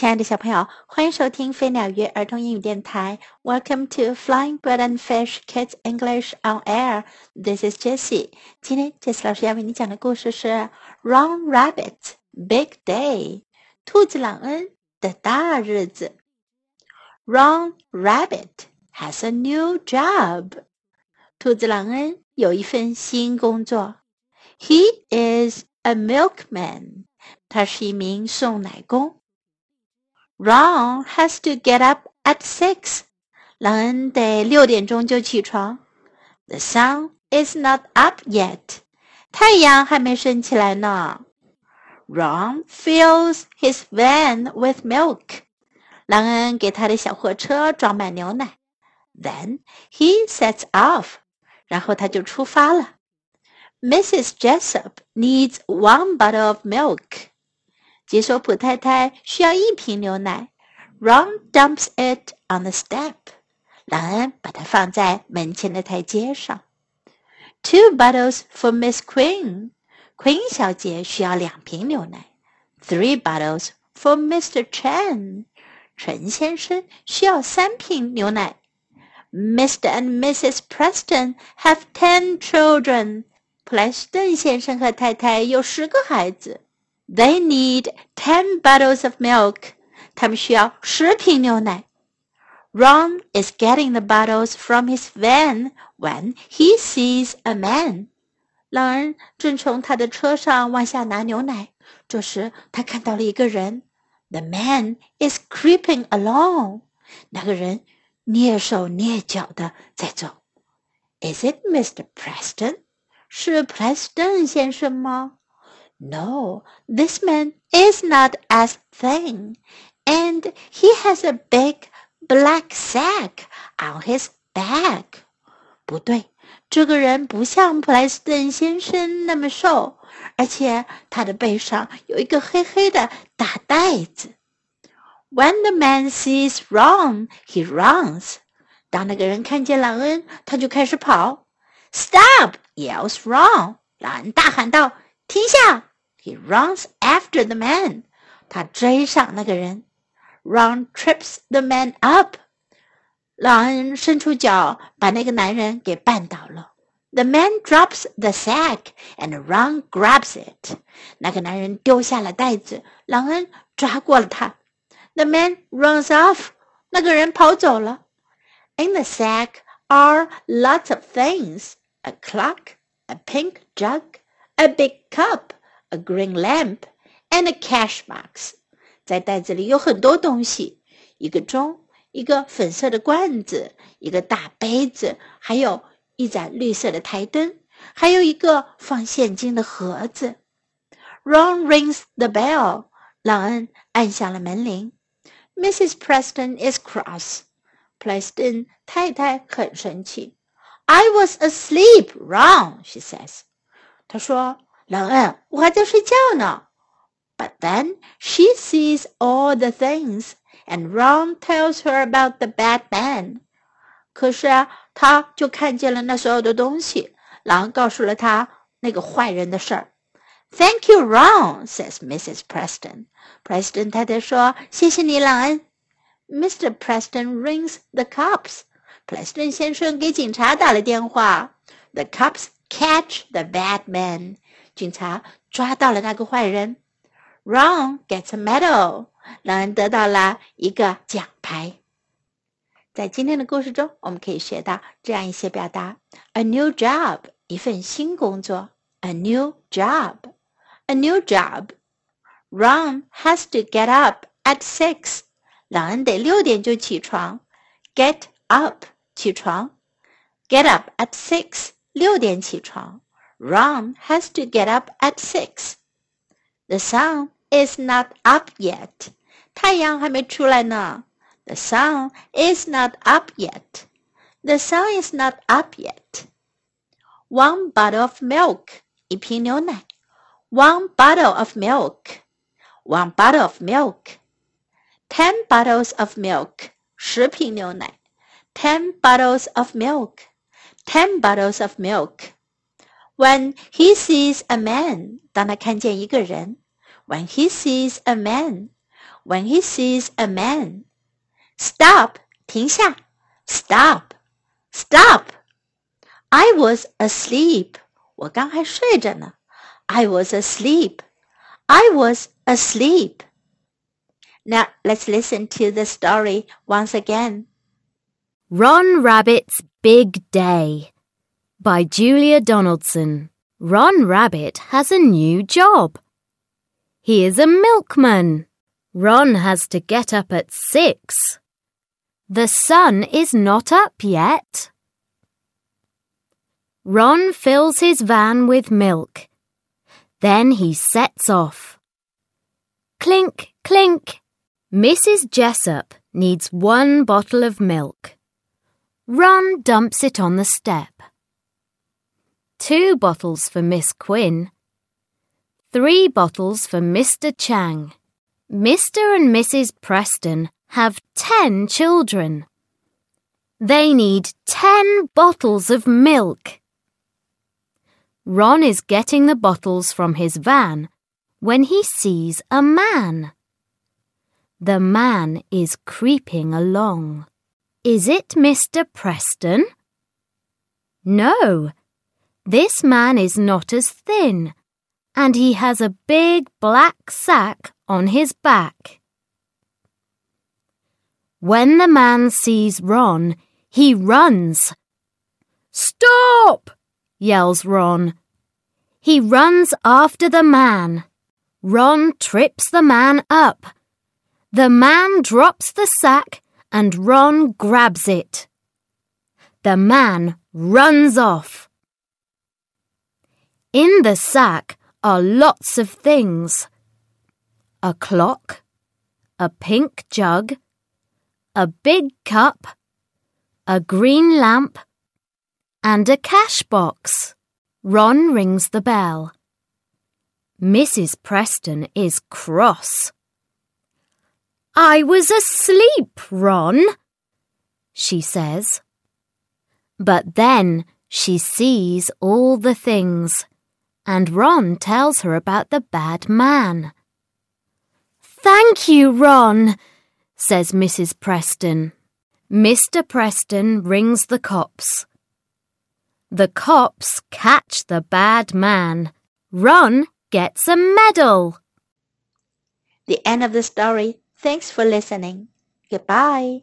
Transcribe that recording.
亲爱的小朋友，欢迎收听飞鸟鱼儿童英语电台。Welcome to Flying Bird and Fish Kids English on Air. This is Jessie. 今天 Jessie 老师要为你讲的故事是《Ron Rabbit Big Day》兔子朗恩的大日子。Ron Rabbit has a new job. 兔子朗恩有一份新工作。He is a milkman. 他是一名送奶工。Ron has to get up at six. 朗恩得六点钟就起床。The sun is not up yet. 太阳还没升起来呢。Ron fills his van with milk. 朗恩给他的小货车装满牛奶。Then he sets off. 然后他就出发了。Mrs. Jessup needs one bottle of milk. 杰索普太太需要一瓶牛奶。Ron dumps it on the step。朗恩把它放在门前的台阶上。Two bottles for Miss Queen。Queen 小姐需要两瓶牛奶。Three bottles for Mr. Chen。陈先生需要三瓶牛奶。Mr. and Mrs. Preston have ten children。普莱斯顿先生和太太有十个孩子。they need ten bottles of milk. 他们需要十瓶牛奶。Ron is getting the bottles from his van when he sees a man. 朗恩正从他的车上往下拿牛奶，这时他看到了一个人。The man is creeping along. 那个人蹑手蹑脚的在走。Is it Mr. Preston? 是普莱斯顿先生吗 ？no, this man is not as thin, and he has a big black sack on his back. 不对，这个人不像普莱斯顿先生那么瘦，而且他的背上有一个黑黑的大袋子。When the man sees Ron, he runs. 当那个人看见朗恩，他就开始跑。Stop! yells Ron. 朗恩大喊道：“停下！” He runs after the man. 他追上那个人。Ron trips the man up. man drops the sack and Ron grabs it. 那个男人丢下了袋子，朗恩抓过了他。The man runs off. 那个人跑走了。In the sack are lots of things: a clock, a pink jug, a big cup a green lamp and a cash box。在袋子里有很多东西，一个钟，一个粉色的罐子，一个大杯子，还有一盏绿色的台灯，还有一个放现金的盒子。Ron rings the bell。朗恩按响了门铃。Mrs. Preston is cross。普莱斯顿太太很生气。I was asleep, Ron, she says。她说。 朗恩，我还在睡觉呢。But then she sees all the things, and Ron tells her about the bad man. 可是啊，她就看见了那所有的东西。狼告诉了她那个坏人的事儿。Thank you, Ron, says Mrs. Preston. Preston 太太说：“谢谢你，朗恩。” Mr. Preston rings the cops. Preston 先生给警察打了电话。The cops catch the bad man. 警察抓到了那个坏人。Ron gets a medal，让人得到了一个奖牌。在今天的故事中，我们可以学到这样一些表达：a new job，一份新工作；a new job，a new job。Ron has to get up at six，朗恩得六点就起床。Get up，起床。Get up at six，六点起床。Ron has to get up at six. The sun is not up yet. 太阳还没出来呢。The sun is not up yet. The sun is not up yet. One bottle of milk. 一瓶牛奶。One bottle of milk. One bottle of milk. Ten bottles of milk. 十瓶牛奶。Ten bottles of milk. Ten bottles of milk. When he sees a man，当他看见一个人；When he sees a man， when he sees a man. Stop! 停下 Stop! Stop! I was asleep. 我刚还睡着呢。I was asleep. I was asleep. Now let's listen to the story once again. Ron Rabbit's Big Day by Julia Donaldson. Ron Rabbit has a new job. He is a milkman. Ron has to get up at six. The sun is not up yet. Ron fills his van with milk. Then he sets off. Clink, clink. Mrs. Jessup needs one bottle of milk. Ron dumps it on the step. Two bottles for Miss Quinn. Three bottles for Mr. Chang. Mr. and Mrs. Preston have ten children. They need ten bottles of milk. Ron is getting the bottles from his van when he sees a man. The man is creeping along. Is it Mr. Preston? No, this man is not as thin, and he has a big black sack on his back. When the man sees Ron, he runs. Stop! yells Ron. He runs after the man. Ron trips the man up. The man drops the sack and Ron grabs it. The man runs off. In the sack are lots of things a clock, a pink jug, a big cup, a green lamp, and a cash box. Ron rings the bell. Mrs. Preston is cross. I was asleep, Ron, she says. But then she sees all the things, and Ron tells her about the bad man. Thank you, Ron, says Mrs. Preston. Mr. Preston rings the cops. The cops catch the bad man. Ron gets a medal. The end of the story. Thanks for listening. Goodbye.